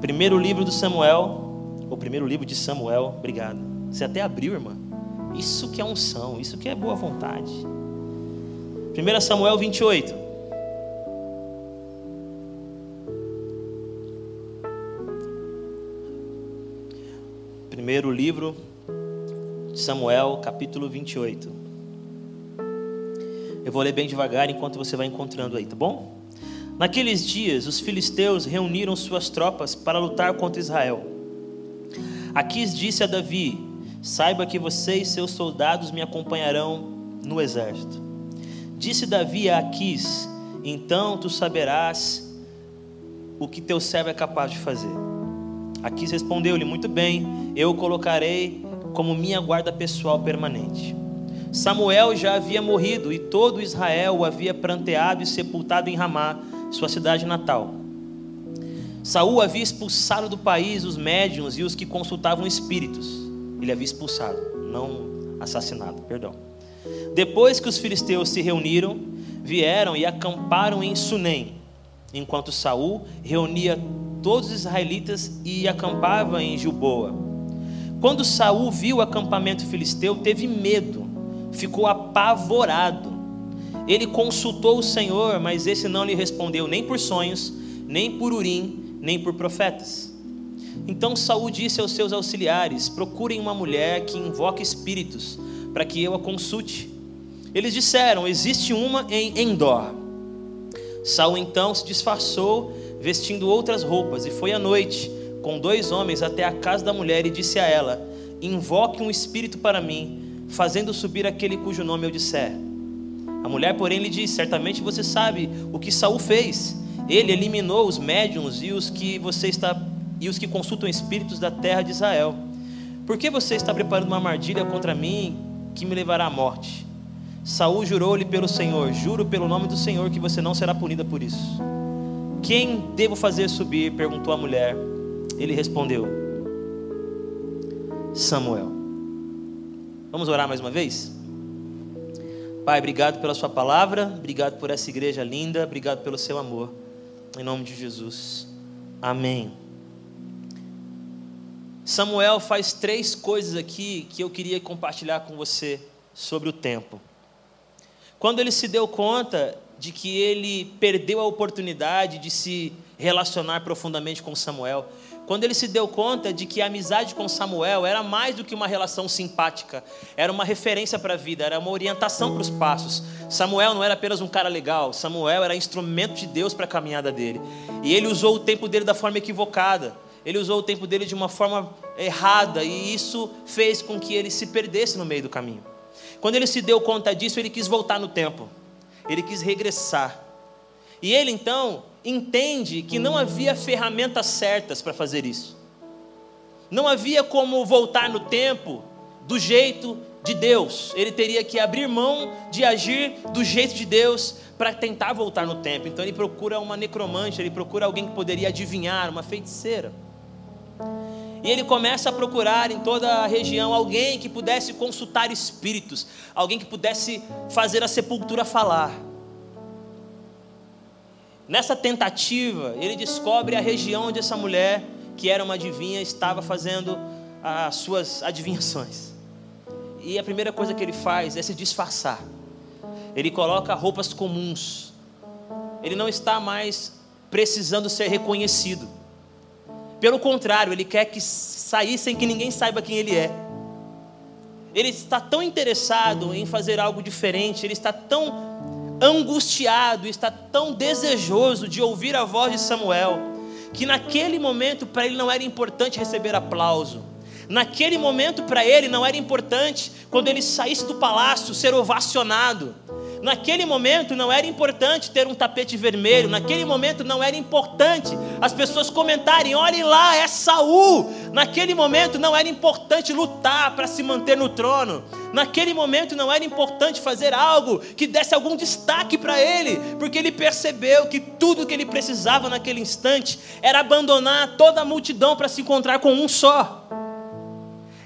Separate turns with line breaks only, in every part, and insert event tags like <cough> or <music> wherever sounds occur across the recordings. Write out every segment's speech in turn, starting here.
Primeiro livro do Samuel, o primeiro livro de Samuel, obrigado. Você até abriu, irmã. Isso que é unção, isso que é boa vontade. 1 Samuel 28. Primeiro livro de Samuel, capítulo 28. Eu vou ler bem devagar enquanto você vai encontrando aí, tá bom? Naqueles dias, os filisteus reuniram suas tropas para lutar contra Israel. Aquis disse a Davi: Saiba que você e seus soldados me acompanharão no exército. Disse Davi a Aquis: Então tu saberás o que teu servo é capaz de fazer. Aquis respondeu-lhe: Muito bem, eu o colocarei como minha guarda pessoal permanente. Samuel já havia morrido e todo Israel o havia pranteado e sepultado em Ramá sua cidade natal. Saul havia expulsado do país os médiuns e os que consultavam espíritos. Ele havia expulsado, não assassinado, perdão. Depois que os filisteus se reuniram, vieram e acamparam em Sunem, enquanto Saul reunia todos os israelitas e acampava em Gilboa. Quando Saul viu o acampamento filisteu, teve medo, ficou apavorado ele consultou o Senhor, mas esse não lhe respondeu nem por sonhos, nem por urim, nem por profetas. Então Saul disse aos seus auxiliares: Procurem uma mulher que invoque espíritos, para que eu a consulte. Eles disseram: Existe uma em Endor. Saul então se disfarçou, vestindo outras roupas, e foi à noite com dois homens até a casa da mulher e disse a ela: Invoque um espírito para mim, fazendo subir aquele cujo nome eu disser. A mulher, porém, lhe disse: Certamente você sabe o que Saul fez. Ele eliminou os médiums e os que você está e os que consultam espíritos da terra de Israel. Por que você está preparando uma armadilha contra mim que me levará à morte? Saul jurou-lhe pelo Senhor: Juro pelo nome do Senhor que você não será punida por isso. Quem devo fazer subir? perguntou a mulher. Ele respondeu: Samuel. Vamos orar mais uma vez? Pai, obrigado pela Sua palavra, obrigado por essa igreja linda, obrigado pelo seu amor. Em nome de Jesus. Amém. Samuel faz três coisas aqui que eu queria compartilhar com você sobre o tempo. Quando ele se deu conta de que ele perdeu a oportunidade de se relacionar profundamente com Samuel, quando ele se deu conta de que a amizade com Samuel era mais do que uma relação simpática, era uma referência para a vida, era uma orientação para os passos. Samuel não era apenas um cara legal, Samuel era instrumento de Deus para a caminhada dele. E ele usou o tempo dele da forma equivocada, ele usou o tempo dele de uma forma errada, e isso fez com que ele se perdesse no meio do caminho. Quando ele se deu conta disso, ele quis voltar no tempo, ele quis regressar. E ele então entende que não havia ferramentas certas para fazer isso. Não havia como voltar no tempo do jeito de Deus. Ele teria que abrir mão de agir do jeito de Deus para tentar voltar no tempo. Então ele procura uma necromante, ele procura alguém que poderia adivinhar, uma feiticeira. E ele começa a procurar em toda a região alguém que pudesse consultar espíritos, alguém que pudesse fazer a sepultura falar. Nessa tentativa, ele descobre a região onde essa mulher, que era uma adivinha, estava fazendo as suas adivinhações. E a primeira coisa que ele faz é se disfarçar. Ele coloca roupas comuns. Ele não está mais precisando ser reconhecido. Pelo contrário, ele quer que sair sem que ninguém saiba quem ele é. Ele está tão interessado em fazer algo diferente, ele está tão angustiado, está tão desejoso de ouvir a voz de Samuel, que naquele momento para ele não era importante receber aplauso. Naquele momento para ele não era importante quando ele saísse do palácio ser ovacionado. Naquele momento não era importante ter um tapete vermelho, naquele momento não era importante as pessoas comentarem: olhem lá, é Saul. Naquele momento não era importante lutar para se manter no trono. Naquele momento não era importante fazer algo que desse algum destaque para ele, porque ele percebeu que tudo que ele precisava naquele instante era abandonar toda a multidão para se encontrar com um só.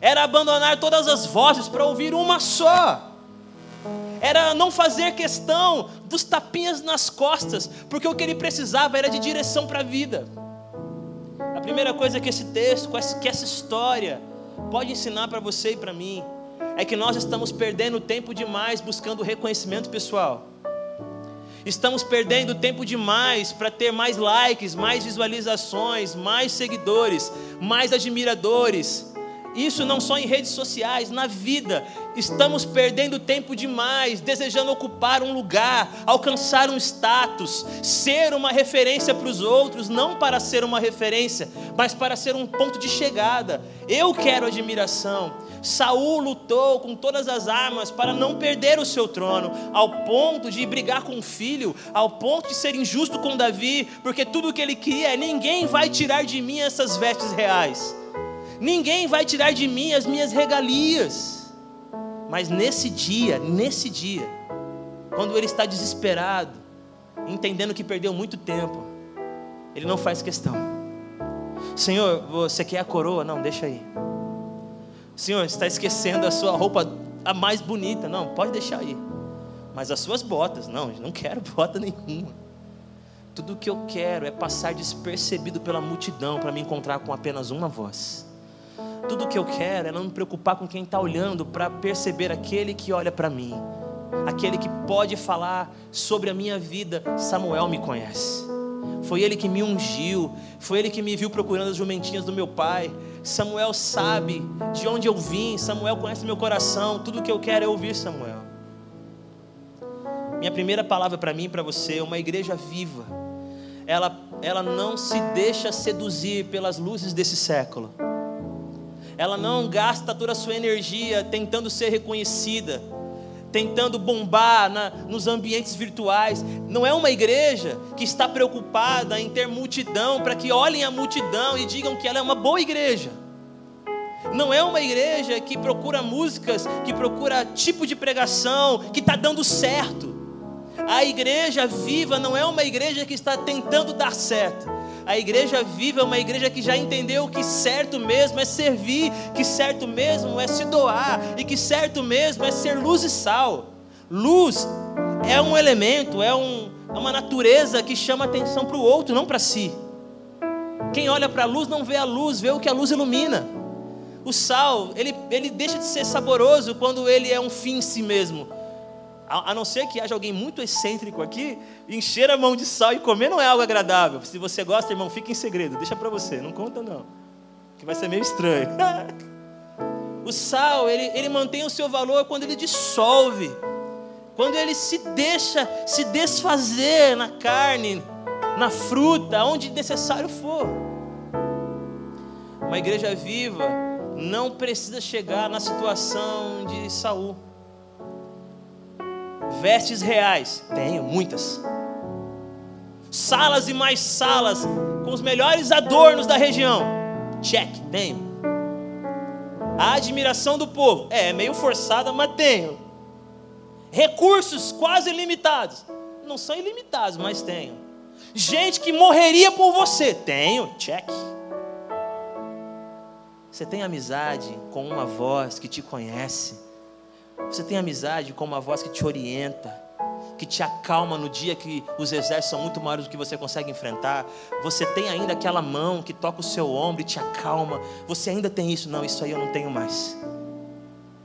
Era abandonar todas as vozes para ouvir uma só era não fazer questão dos tapinhas nas costas, porque o que ele precisava era de direção para a vida. primeira coisa que esse texto, que essa história pode ensinar para você e para mim, é que nós estamos perdendo tempo demais buscando reconhecimento pessoal. Estamos perdendo tempo demais para ter mais likes, mais visualizações, mais seguidores, mais admiradores. Isso não só em redes sociais, na vida. Estamos perdendo tempo demais, desejando ocupar um lugar, alcançar um status, ser uma referência para os outros, não para ser uma referência, mas para ser um ponto de chegada. Eu quero admiração. Saul lutou com todas as armas para não perder o seu trono, ao ponto de brigar com o filho, ao ponto de ser injusto com Davi, porque tudo o que ele queria é: ninguém vai tirar de mim essas vestes reais. Ninguém vai tirar de mim as minhas regalias. Mas nesse dia, nesse dia, quando ele está desesperado, entendendo que perdeu muito tempo, ele não faz questão. Senhor, você quer a coroa? Não, deixa aí. Senhor, está esquecendo a sua roupa a mais bonita? Não, pode deixar aí. Mas as suas botas? Não, não quero <laughs> bota nenhuma. Tudo o que eu quero é passar despercebido pela multidão para me encontrar com apenas uma voz. Tudo que eu quero é não me preocupar com quem está olhando para perceber aquele que olha para mim, aquele que pode falar sobre a minha vida. Samuel me conhece. Foi ele que me ungiu, foi ele que me viu procurando as jumentinhas do meu pai. Samuel sabe de onde eu vim, Samuel conhece meu coração. Tudo que eu quero é ouvir Samuel. Minha primeira palavra para mim e para você é uma igreja viva. Ela, ela não se deixa seduzir pelas luzes desse século ela não gasta toda a sua energia tentando ser reconhecida, tentando bombar na, nos ambientes virtuais. Não é uma igreja que está preocupada em ter multidão para que olhem a multidão e digam que ela é uma boa igreja. Não é uma igreja que procura músicas, que procura tipo de pregação que está dando certo. A igreja viva não é uma igreja que está tentando dar certo. A igreja viva é uma igreja que já entendeu que certo mesmo é servir, que certo mesmo é se doar e que certo mesmo é ser luz e sal. Luz é um elemento, é, um, é uma natureza que chama atenção para o outro, não para si. Quem olha para a luz não vê a luz, vê o que a luz ilumina. O sal, ele, ele deixa de ser saboroso quando ele é um fim em si mesmo. A, a não ser que haja alguém muito excêntrico aqui, encher a mão de sal e comer não é algo agradável. Se você gosta, irmão, fica em segredo, deixa para você, não conta não, que vai ser meio estranho. <laughs> o sal, ele, ele mantém o seu valor quando ele dissolve, quando ele se deixa se desfazer na carne, na fruta, onde necessário for. Uma igreja viva não precisa chegar na situação de Saul. Vestes reais? Tenho, muitas. Salas e mais salas com os melhores adornos da região? Check, tenho. A admiração do povo? É, meio forçada, mas tenho. Recursos quase ilimitados? Não são ilimitados, mas tenho. Gente que morreria por você? Tenho, check. Você tem amizade com uma voz que te conhece você tem amizade com uma voz que te orienta, que te acalma no dia que os exércitos são muito maiores do que você consegue enfrentar. Você tem ainda aquela mão que toca o seu ombro e te acalma. Você ainda tem isso? Não, isso aí eu não tenho mais.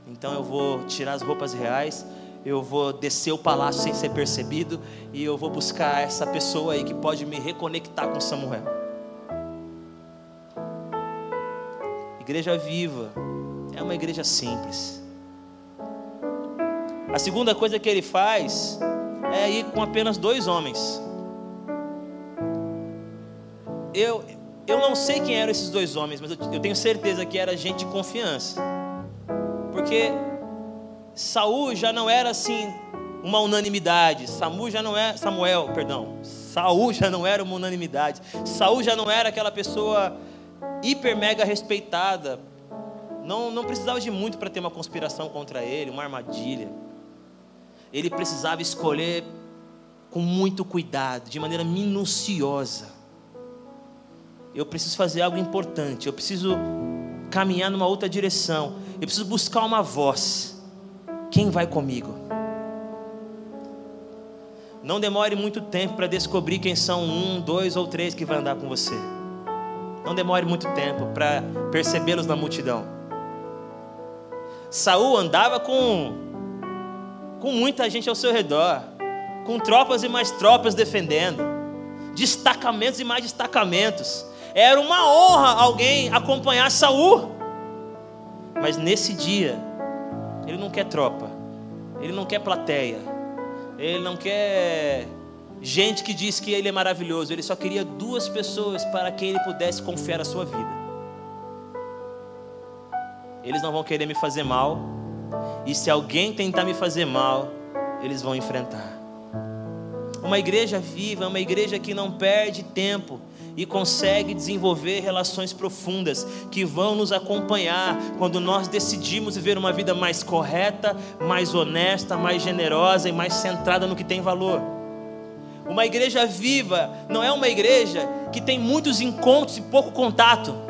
Então eu vou tirar as roupas reais, eu vou descer o palácio sem ser percebido e eu vou buscar essa pessoa aí que pode me reconectar com Samuel. Igreja viva é uma igreja simples a segunda coisa que ele faz é ir com apenas dois homens. Eu, eu não sei quem eram esses dois homens, mas eu, eu tenho certeza que era gente de confiança. Porque Saul já não era assim uma unanimidade. Samuel já não é Samuel, perdão. Saul já não era uma unanimidade. Saul já não era aquela pessoa hiper mega respeitada. Não, não precisava de muito para ter uma conspiração contra ele, uma armadilha ele precisava escolher com muito cuidado, de maneira minuciosa. Eu preciso fazer algo importante, eu preciso caminhar numa outra direção, eu preciso buscar uma voz. Quem vai comigo? Não demore muito tempo para descobrir quem são um, dois ou três que vai andar com você. Não demore muito tempo para percebê-los na multidão. Saul andava com com muita gente ao seu redor, com tropas e mais tropas defendendo, destacamentos e mais destacamentos. Era uma honra alguém acompanhar Saul. Mas nesse dia, ele não quer tropa, ele não quer plateia, ele não quer gente que diz que ele é maravilhoso, ele só queria duas pessoas para quem ele pudesse confiar a sua vida. Eles não vão querer me fazer mal, e se alguém tentar me fazer mal, eles vão enfrentar. Uma igreja viva, uma igreja que não perde tempo e consegue desenvolver relações profundas que vão nos acompanhar quando nós decidimos viver uma vida mais correta, mais honesta, mais generosa e mais centrada no que tem valor. Uma igreja viva não é uma igreja que tem muitos encontros e pouco contato.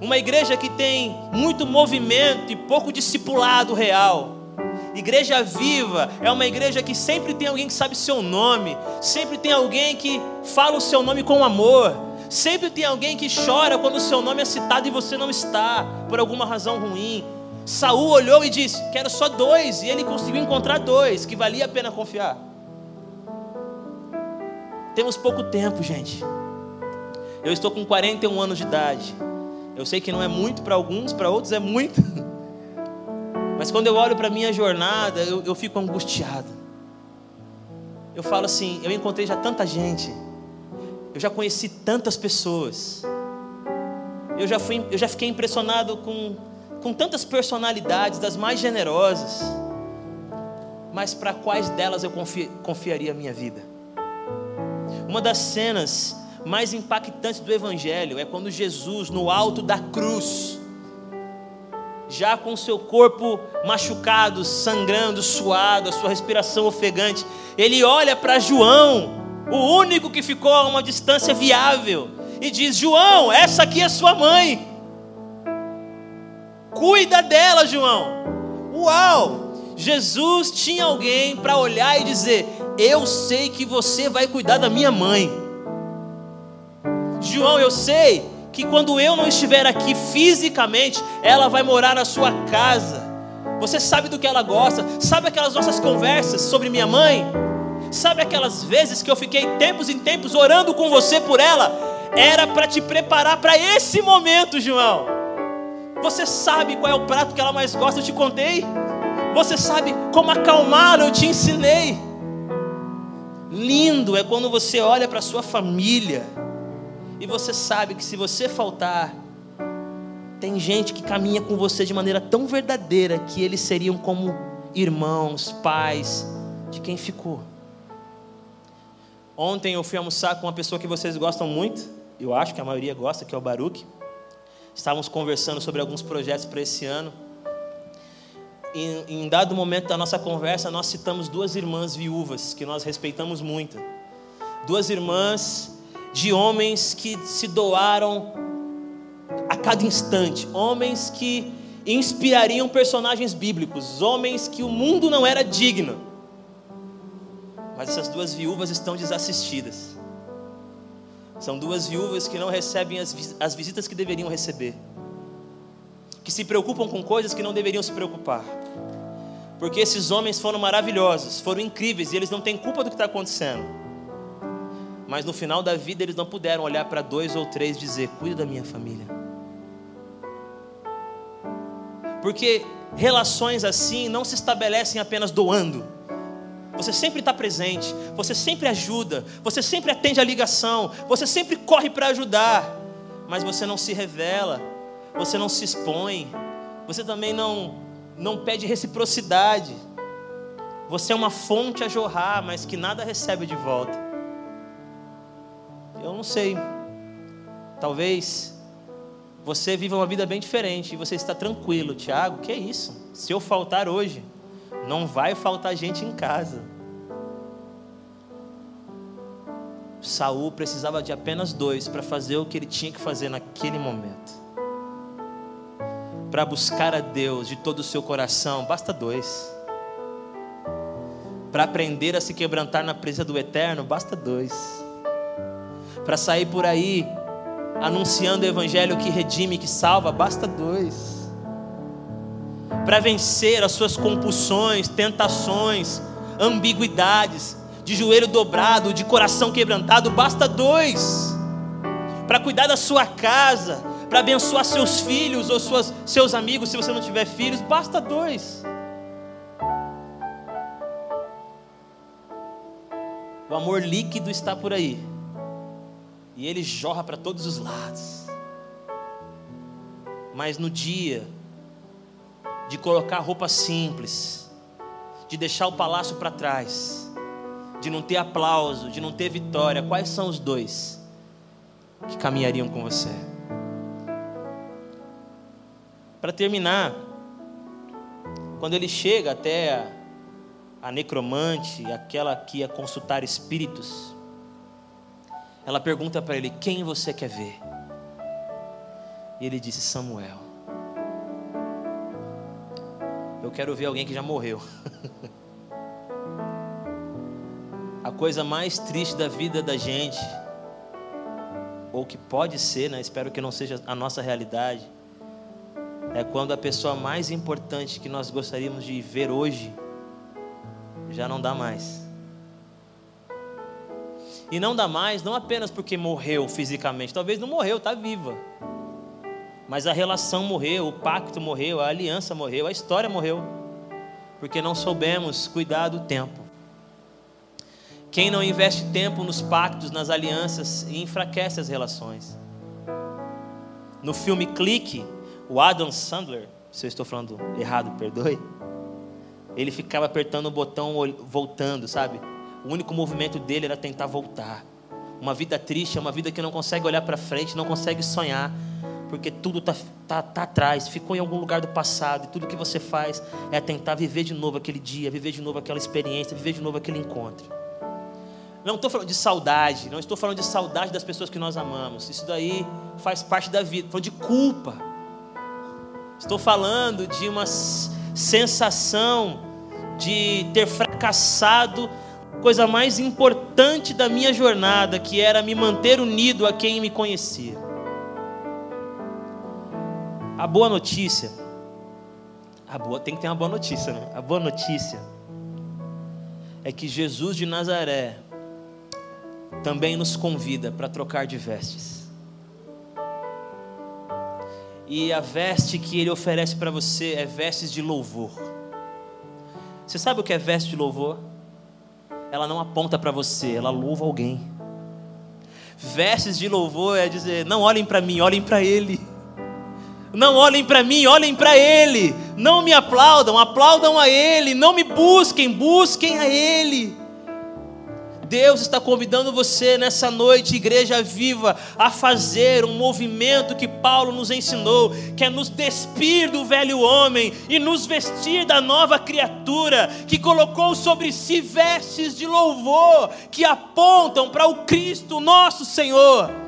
Uma igreja que tem muito movimento e pouco discipulado real. Igreja viva é uma igreja que sempre tem alguém que sabe seu nome, sempre tem alguém que fala o seu nome com amor, sempre tem alguém que chora quando o seu nome é citado e você não está, por alguma razão ruim. Saul olhou e disse: Quero só dois, e ele conseguiu encontrar dois, que valia a pena confiar. Temos pouco tempo, gente. Eu estou com 41 anos de idade. Eu sei que não é muito para alguns, para outros é muito. <laughs> Mas quando eu olho para a minha jornada, eu, eu fico angustiado. Eu falo assim: eu encontrei já tanta gente, eu já conheci tantas pessoas, eu já, fui, eu já fiquei impressionado com, com tantas personalidades, das mais generosas, mas para quais delas eu confi, confiaria a minha vida? Uma das cenas mais impactantes do Evangelho é quando Jesus, no alto da cruz, já com seu corpo machucado, sangrando, suado, a sua respiração ofegante, ele olha para João, o único que ficou a uma distância viável, e diz: João, essa aqui é sua mãe, cuida dela, João. Uau! Jesus tinha alguém para olhar e dizer: Eu sei que você vai cuidar da minha mãe. João, eu sei que quando eu não estiver aqui fisicamente, ela vai morar na sua casa. Você sabe do que ela gosta, sabe aquelas nossas conversas sobre minha mãe? Sabe aquelas vezes que eu fiquei tempos em tempos orando com você por ela? Era para te preparar para esse momento, João. Você sabe qual é o prato que ela mais gosta? Eu te contei. Você sabe como acalmá-la? Eu te ensinei. Lindo é quando você olha para sua família e você sabe que se você faltar, tem gente que caminha com você de maneira tão verdadeira que eles seriam como irmãos, pais de quem ficou. Ontem eu fui almoçar com uma pessoa que vocês gostam muito, eu acho que a maioria gosta, que é o Baruch. Estávamos conversando sobre alguns projetos para esse ano. E, em dado momento da nossa conversa, nós citamos duas irmãs viúvas que nós respeitamos muito. Duas irmãs de homens que se doaram a cada instante, homens que inspirariam personagens bíblicos, homens que o mundo não era digno. Mas essas duas viúvas estão desassistidas. São duas viúvas que não recebem as, as visitas que deveriam receber, que se preocupam com coisas que não deveriam se preocupar, porque esses homens foram maravilhosos, foram incríveis e eles não têm culpa do que está acontecendo mas no final da vida eles não puderam olhar para dois ou três e dizer: cuida da minha família. Porque relações assim não se estabelecem apenas doando. Você sempre está presente, você sempre ajuda, você sempre atende a ligação, você sempre corre para ajudar, mas você não se revela, você não se expõe, você também não, não pede reciprocidade. Você é uma fonte a jorrar, mas que nada recebe de volta. Eu não sei. Talvez você viva uma vida bem diferente e você está tranquilo, Tiago. Que é isso? Se eu faltar hoje, não vai faltar gente em casa. Saul precisava de apenas dois para fazer o que ele tinha que fazer naquele momento. Para buscar a Deus de todo o seu coração, basta dois. Para aprender a se quebrantar na presença do Eterno, basta dois para sair por aí anunciando o evangelho que redime, que salva, basta dois. Para vencer as suas compulsões, tentações, ambiguidades, de joelho dobrado, de coração quebrantado, basta dois. Para cuidar da sua casa, para abençoar seus filhos ou suas, seus amigos, se você não tiver filhos, basta dois. O amor líquido está por aí. E ele jorra para todos os lados. Mas no dia de colocar roupa simples, de deixar o palácio para trás, de não ter aplauso, de não ter vitória, quais são os dois que caminhariam com você? Para terminar, quando ele chega até a, a necromante, aquela que ia consultar espíritos, ela pergunta para ele: Quem você quer ver? E ele disse: Samuel. Eu quero ver alguém que já morreu. <laughs> a coisa mais triste da vida da gente, ou que pode ser, né? espero que não seja a nossa realidade, é quando a pessoa mais importante que nós gostaríamos de ver hoje já não dá mais. E não dá mais, não apenas porque morreu fisicamente, talvez não morreu, está viva. Mas a relação morreu, o pacto morreu, a aliança morreu, a história morreu. Porque não soubemos cuidar do tempo. Quem não investe tempo nos pactos, nas alianças, enfraquece as relações. No filme Clique, o Adam Sandler, se eu estou falando errado, perdoe. Ele ficava apertando o botão voltando, sabe? O único movimento dele era tentar voltar. Uma vida triste é uma vida que não consegue olhar para frente, não consegue sonhar, porque tudo está tá, tá atrás, ficou em algum lugar do passado, e tudo que você faz é tentar viver de novo aquele dia, viver de novo aquela experiência, viver de novo aquele encontro. Não estou falando de saudade, não estou falando de saudade das pessoas que nós amamos, isso daí faz parte da vida, estou de culpa. Estou falando de uma sensação de ter fracassado coisa mais importante da minha jornada, que era me manter unido a quem me conhecia. A boa notícia, a boa tem que ter uma boa notícia, né? A boa notícia é que Jesus de Nazaré também nos convida para trocar de vestes. E a veste que ele oferece para você é vestes de louvor. Você sabe o que é veste de louvor? Ela não aponta para você, ela louva alguém. Vestes de louvor é dizer: não olhem para mim, olhem para Ele. Não olhem para mim, olhem para Ele. Não me aplaudam, aplaudam a Ele. Não me busquem, busquem a Ele. Deus está convidando você nessa noite, igreja viva, a fazer um movimento que Paulo nos ensinou, que é nos despir do velho homem e nos vestir da nova criatura, que colocou sobre si vestes de louvor que apontam para o Cristo nosso Senhor.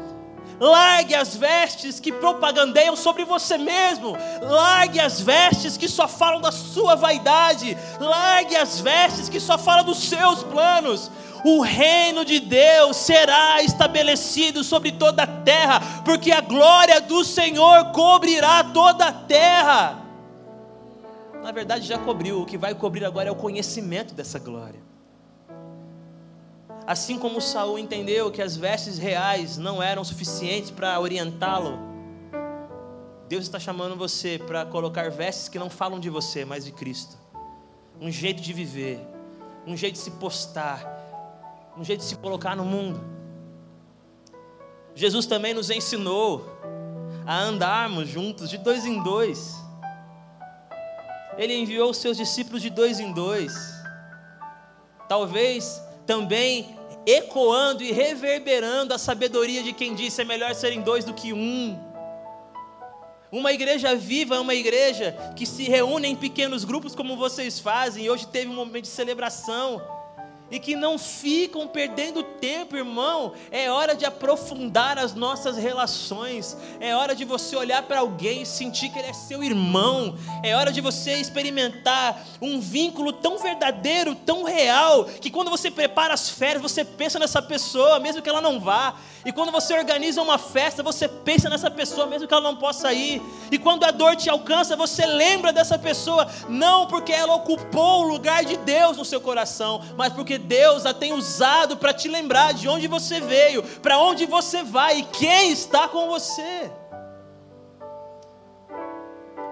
Largue as vestes que propagandeiam sobre você mesmo. Largue as vestes que só falam da sua vaidade. Largue as vestes que só falam dos seus planos. O reino de Deus será estabelecido sobre toda a terra, porque a glória do Senhor cobrirá toda a terra. Na verdade, já cobriu, o que vai cobrir agora é o conhecimento dessa glória. Assim como Saul entendeu que as vestes reais não eram suficientes para orientá-lo, Deus está chamando você para colocar vestes que não falam de você, mas de Cristo. Um jeito de viver, um jeito de se postar, um jeito de se colocar no mundo. Jesus também nos ensinou a andarmos juntos de dois em dois. Ele enviou os seus discípulos de dois em dois. Talvez também ecoando e reverberando a sabedoria de quem disse: é melhor serem dois do que um. Uma igreja viva é uma igreja que se reúne em pequenos grupos, como vocês fazem, e hoje teve um momento de celebração. E que não ficam perdendo tempo, irmão. É hora de aprofundar as nossas relações. É hora de você olhar para alguém e sentir que ele é seu irmão. É hora de você experimentar um vínculo tão verdadeiro, tão real, que quando você prepara as férias, você pensa nessa pessoa, mesmo que ela não vá. E quando você organiza uma festa, você pensa nessa pessoa, mesmo que ela não possa ir. E quando a dor te alcança, você lembra dessa pessoa, não porque ela ocupou o lugar de Deus no seu coração, mas porque Deus a tem usado para te lembrar de onde você veio, para onde você vai e quem está com você.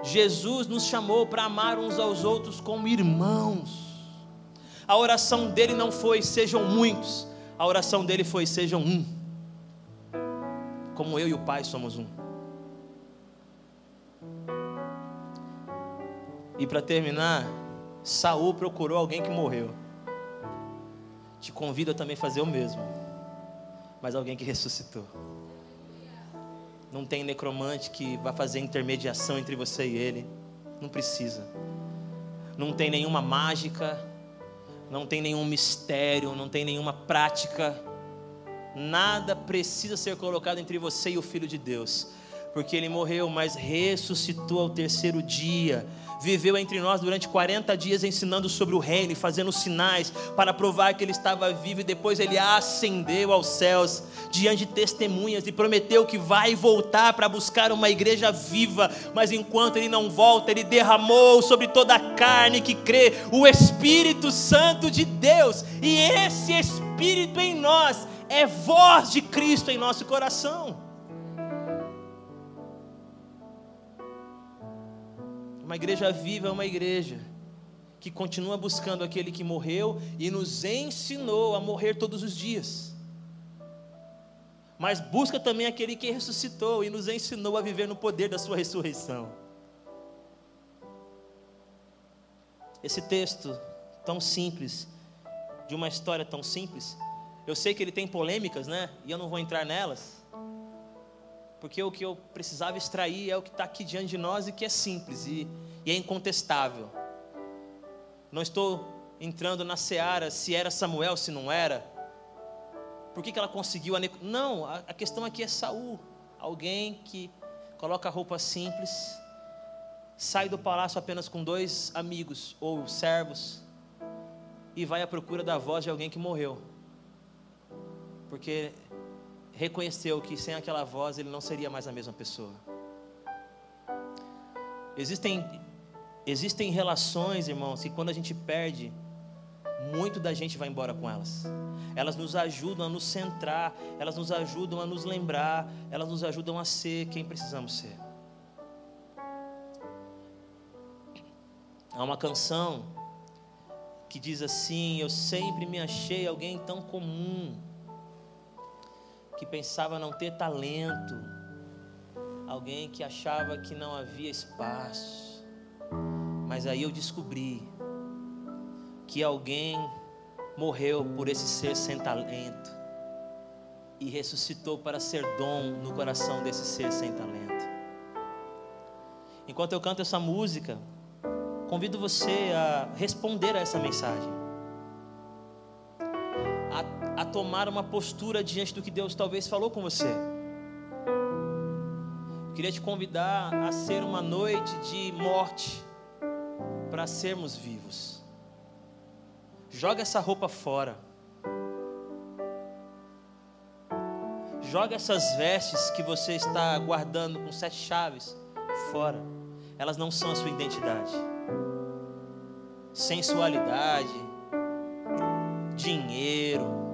Jesus nos chamou para amar uns aos outros como irmãos. A oração dele não foi sejam muitos, a oração dele foi sejam um como eu e o Pai somos um. E para terminar, Saul procurou alguém que morreu. Te convido a também fazer o mesmo. Mas alguém que ressuscitou. Não tem necromante que vá fazer intermediação entre você e ele. Não precisa. Não tem nenhuma mágica, não tem nenhum mistério, não tem nenhuma prática Nada precisa ser colocado entre você e o Filho de Deus, porque ele morreu, mas ressuscitou ao terceiro dia. Viveu entre nós durante 40 dias ensinando sobre o reino e fazendo sinais para provar que ele estava vivo, e depois ele ascendeu aos céus diante de testemunhas e prometeu que vai voltar para buscar uma igreja viva. Mas enquanto ele não volta, ele derramou sobre toda a carne que crê o Espírito Santo de Deus, e esse Espírito em nós é voz de Cristo em nosso coração. Uma igreja viva é uma igreja que continua buscando aquele que morreu e nos ensinou a morrer todos os dias. Mas busca também aquele que ressuscitou e nos ensinou a viver no poder da sua ressurreição. Esse texto tão simples, de uma história tão simples, eu sei que ele tem polêmicas, né? E eu não vou entrar nelas. Porque o que eu precisava extrair é o que está aqui diante de nós e que é simples e, e é incontestável. Não estou entrando na seara se era Samuel, se não era. Por que, que ela conseguiu a. Não, a, a questão aqui é Saul. Alguém que coloca roupa simples, sai do palácio apenas com dois amigos ou servos e vai à procura da voz de alguém que morreu porque reconheceu que sem aquela voz ele não seria mais a mesma pessoa. Existem, existem relações, irmãos, que quando a gente perde, muito da gente vai embora com elas. Elas nos ajudam a nos centrar, elas nos ajudam a nos lembrar, elas nos ajudam a ser quem precisamos ser. Há uma canção que diz assim: Eu sempre me achei alguém tão comum que pensava não ter talento, alguém que achava que não havia espaço. Mas aí eu descobri que alguém morreu por esse ser sem talento e ressuscitou para ser dom no coração desse ser sem talento. Enquanto eu canto essa música, convido você a responder a essa mensagem tomar uma postura diante do que Deus talvez falou com você. Eu queria te convidar a ser uma noite de morte para sermos vivos. Joga essa roupa fora. Joga essas vestes que você está guardando com sete chaves fora. Elas não são a sua identidade. Sensualidade, dinheiro,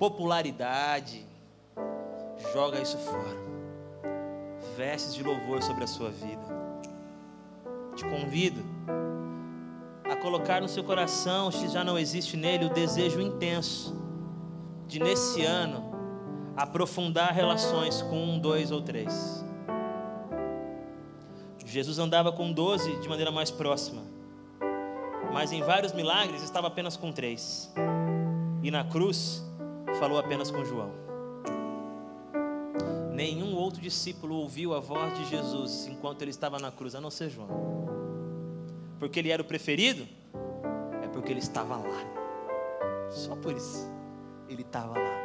popularidade, joga isso fora. Vestes de louvor sobre a sua vida. Te convido a colocar no seu coração, se já não existe nele, o desejo intenso de nesse ano aprofundar relações com um, dois ou três. Jesus andava com doze de maneira mais próxima, mas em vários milagres estava apenas com três. E na cruz, falou apenas com João. Nenhum outro discípulo ouviu a voz de Jesus enquanto ele estava na cruz, a não ser João. Porque ele era o preferido? É porque ele estava lá. Só por isso. Ele estava lá.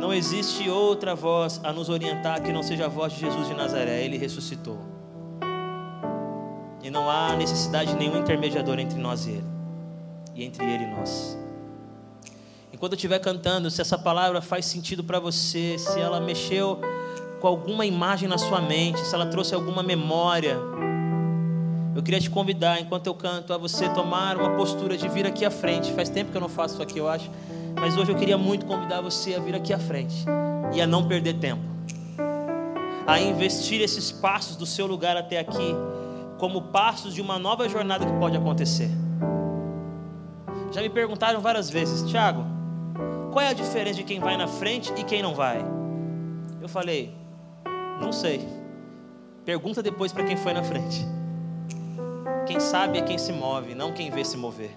Não existe outra voz a nos orientar que não seja a voz de Jesus de Nazaré. Ele ressuscitou. E não há necessidade de nenhum intermediador entre nós e Ele, e entre Ele e nós. Enquanto eu estiver cantando, se essa palavra faz sentido para você, se ela mexeu com alguma imagem na sua mente, se ela trouxe alguma memória, eu queria te convidar, enquanto eu canto, a você tomar uma postura de vir aqui à frente. Faz tempo que eu não faço isso aqui, eu acho. Mas hoje eu queria muito convidar você a vir aqui à frente e a não perder tempo, a investir esses passos do seu lugar até aqui como passos de uma nova jornada que pode acontecer. Já me perguntaram várias vezes, Tiago, qual é a diferença de quem vai na frente e quem não vai? Eu falei, não sei. Pergunta depois para quem foi na frente. Quem sabe é quem se move, não quem vê se mover.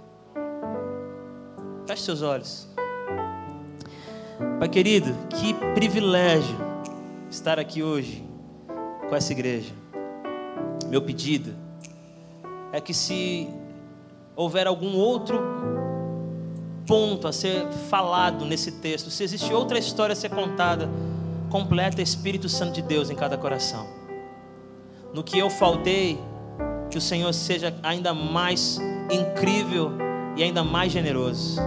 Feche seus olhos. Pai querido, que privilégio estar aqui hoje com essa igreja. Meu pedido é que se houver algum outro ponto a ser falado nesse texto, se existe outra história a ser contada, completa Espírito Santo de Deus em cada coração. No que eu faltei, que o Senhor seja ainda mais incrível e ainda mais generoso.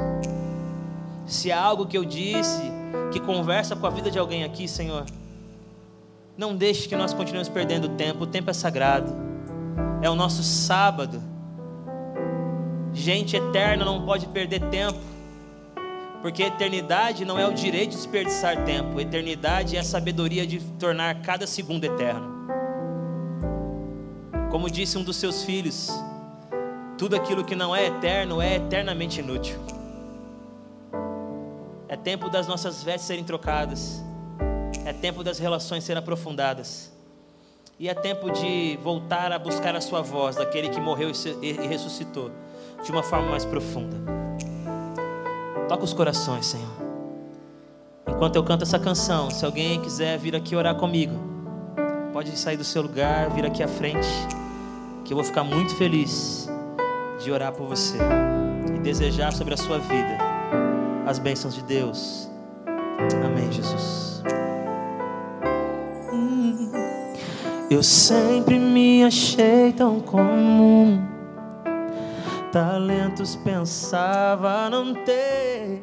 Se há algo que eu disse que conversa com a vida de alguém aqui, Senhor, não deixe que nós continuemos perdendo tempo. O tempo é sagrado. É o nosso sábado. Gente eterna não pode perder tempo. Porque eternidade não é o direito de desperdiçar tempo. Eternidade é a sabedoria de tornar cada segundo eterno. Como disse um dos seus filhos, tudo aquilo que não é eterno é eternamente inútil. É tempo das nossas vestes serem trocadas. É tempo das relações serem aprofundadas. E é tempo de voltar a buscar a sua voz, daquele que morreu e ressuscitou, de uma forma mais profunda. Toca os corações, Senhor. Enquanto eu canto essa canção, se alguém quiser vir aqui orar comigo, pode sair do seu lugar, vir aqui à frente, que eu vou ficar muito feliz de orar por você e desejar sobre a sua vida as bênçãos de Deus. Amém, Jesus. Eu sempre me achei tão comum. Talentos pensava não ter.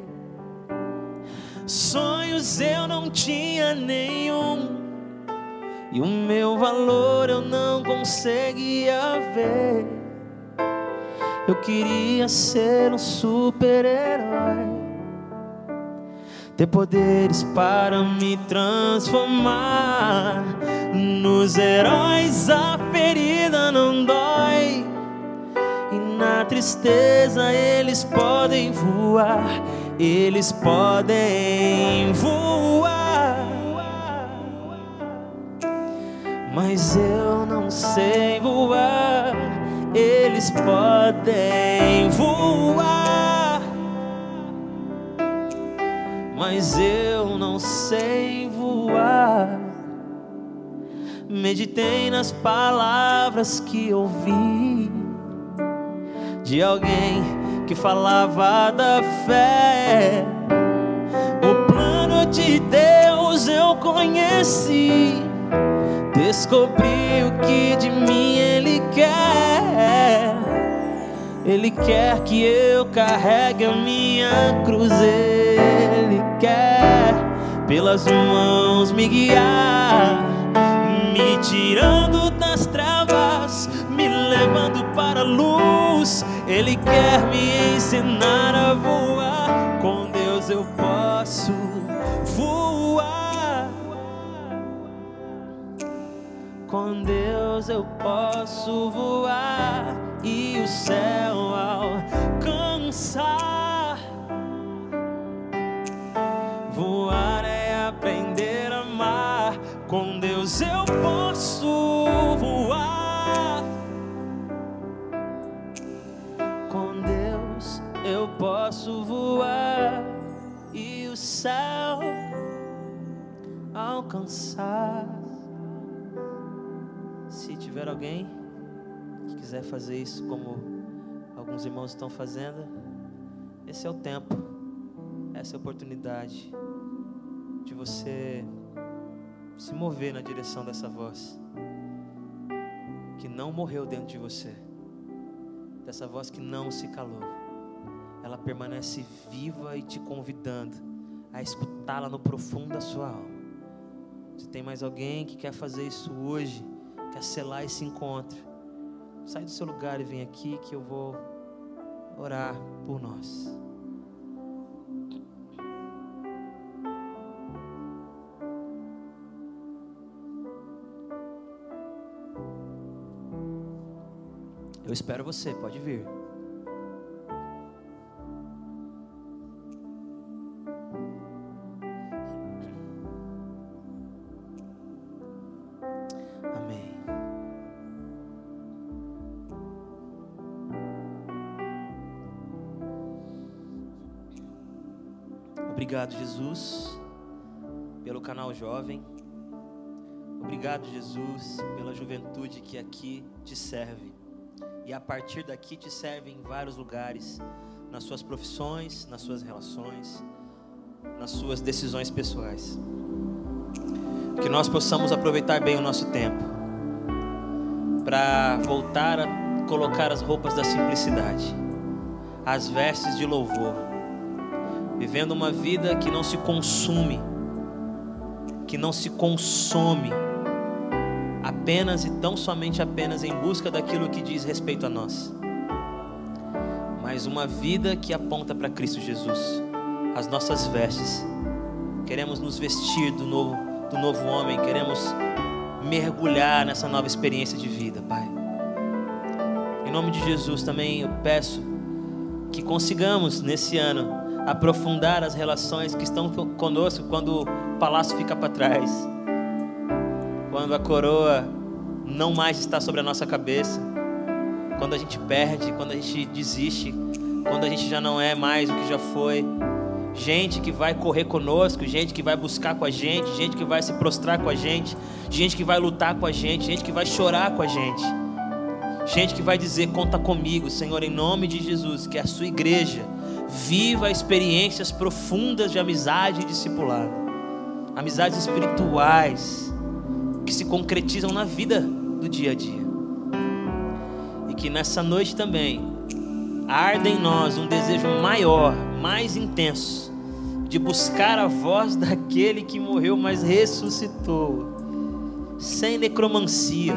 Sonhos eu não tinha nenhum. E o meu valor eu não conseguia ver. Eu queria ser um super-herói ter poderes para me transformar nos heróis. A ferida não dói, tristeza eles podem voar, eles podem voar. Mas eu não sei voar, eles podem voar mas eu não sei voar. Meditei nas palavras que ouvi de alguém que falava da fé. O plano de Deus eu conheci, descobri o que de mim Ele quer. Ele quer que eu carregue a minha cruz quer pelas mãos me guiar, me tirando das trevas, me levando para a luz. Ele quer me ensinar a voar. Com Deus eu posso voar. Com Deus eu posso voar e o céu alcançar. Com Deus eu posso céu alcançar. Se tiver alguém que quiser fazer isso como alguns irmãos estão fazendo. Esse é o tempo, essa é a oportunidade de você se mover na direção dessa voz que não morreu dentro de você, dessa voz que não se calou. Ela permanece viva e te convidando a escutá-la no profundo da sua alma. Se tem mais alguém que quer fazer isso hoje, quer selar esse encontro, sai do seu lugar e vem aqui que eu vou orar por nós. Eu espero você, pode vir. Obrigado, Jesus, pelo canal Jovem. Obrigado, Jesus, pela juventude que aqui te serve e a partir daqui te serve em vários lugares, nas suas profissões, nas suas relações, nas suas decisões pessoais. Que nós possamos aproveitar bem o nosso tempo para voltar a colocar as roupas da simplicidade, as vestes de louvor, vivendo uma vida que não se consume, que não se consome apenas e tão somente apenas em busca daquilo que diz respeito a nós, mas uma vida que aponta para Cristo Jesus, as nossas vestes. Queremos nos vestir do novo, do novo homem, queremos mergulhar nessa nova experiência de vida, Pai. Em nome de Jesus também eu peço que consigamos nesse ano aprofundar as relações que estão conosco quando o palácio fica para trás quando a coroa não mais está sobre a nossa cabeça, quando a gente perde, quando a gente desiste, quando a gente já não é mais o que já foi. Gente que vai correr conosco, gente que vai buscar com a gente, gente que vai se prostrar com a gente, gente que vai lutar com a gente, gente que vai chorar com a gente. Gente que vai dizer: Conta comigo, Senhor, em nome de Jesus, que a sua igreja viva experiências profundas de amizade e discipulado, amizades espirituais que se concretizam na vida do dia a dia. E que nessa noite também arda em nós um desejo maior, mais intenso, de buscar a voz daquele que morreu, mas ressuscitou, sem necromancia,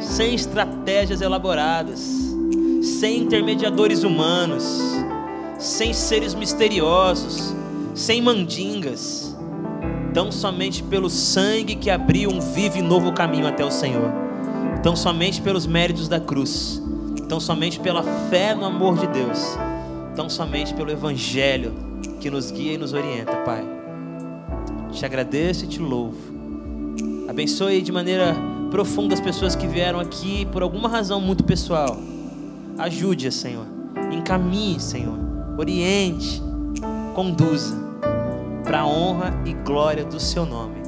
sem estratégias elaboradas, sem intermediadores humanos, sem seres misteriosos, sem mandingas tão somente pelo sangue que abriu um vivo e novo caminho até o Senhor, tão somente pelos méritos da cruz, tão somente pela fé no amor de Deus, tão somente pelo Evangelho que nos guia e nos orienta, Pai. Te agradeço e te louvo. Abençoe de maneira profunda as pessoas que vieram aqui por alguma razão muito pessoal. Ajude, Senhor. Encaminhe, Senhor. Oriente. Conduza para a honra e glória do seu nome.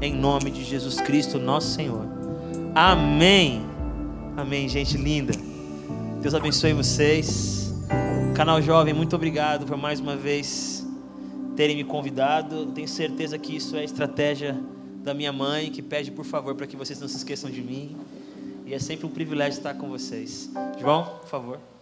Em nome de Jesus Cristo, nosso Senhor. Amém. Amém, gente linda. Deus abençoe vocês. Canal Jovem, muito obrigado por mais uma vez terem me convidado. Tenho certeza que isso é estratégia da minha mãe, que pede por favor para que vocês não se esqueçam de mim. E é sempre um privilégio estar com vocês. João, por favor.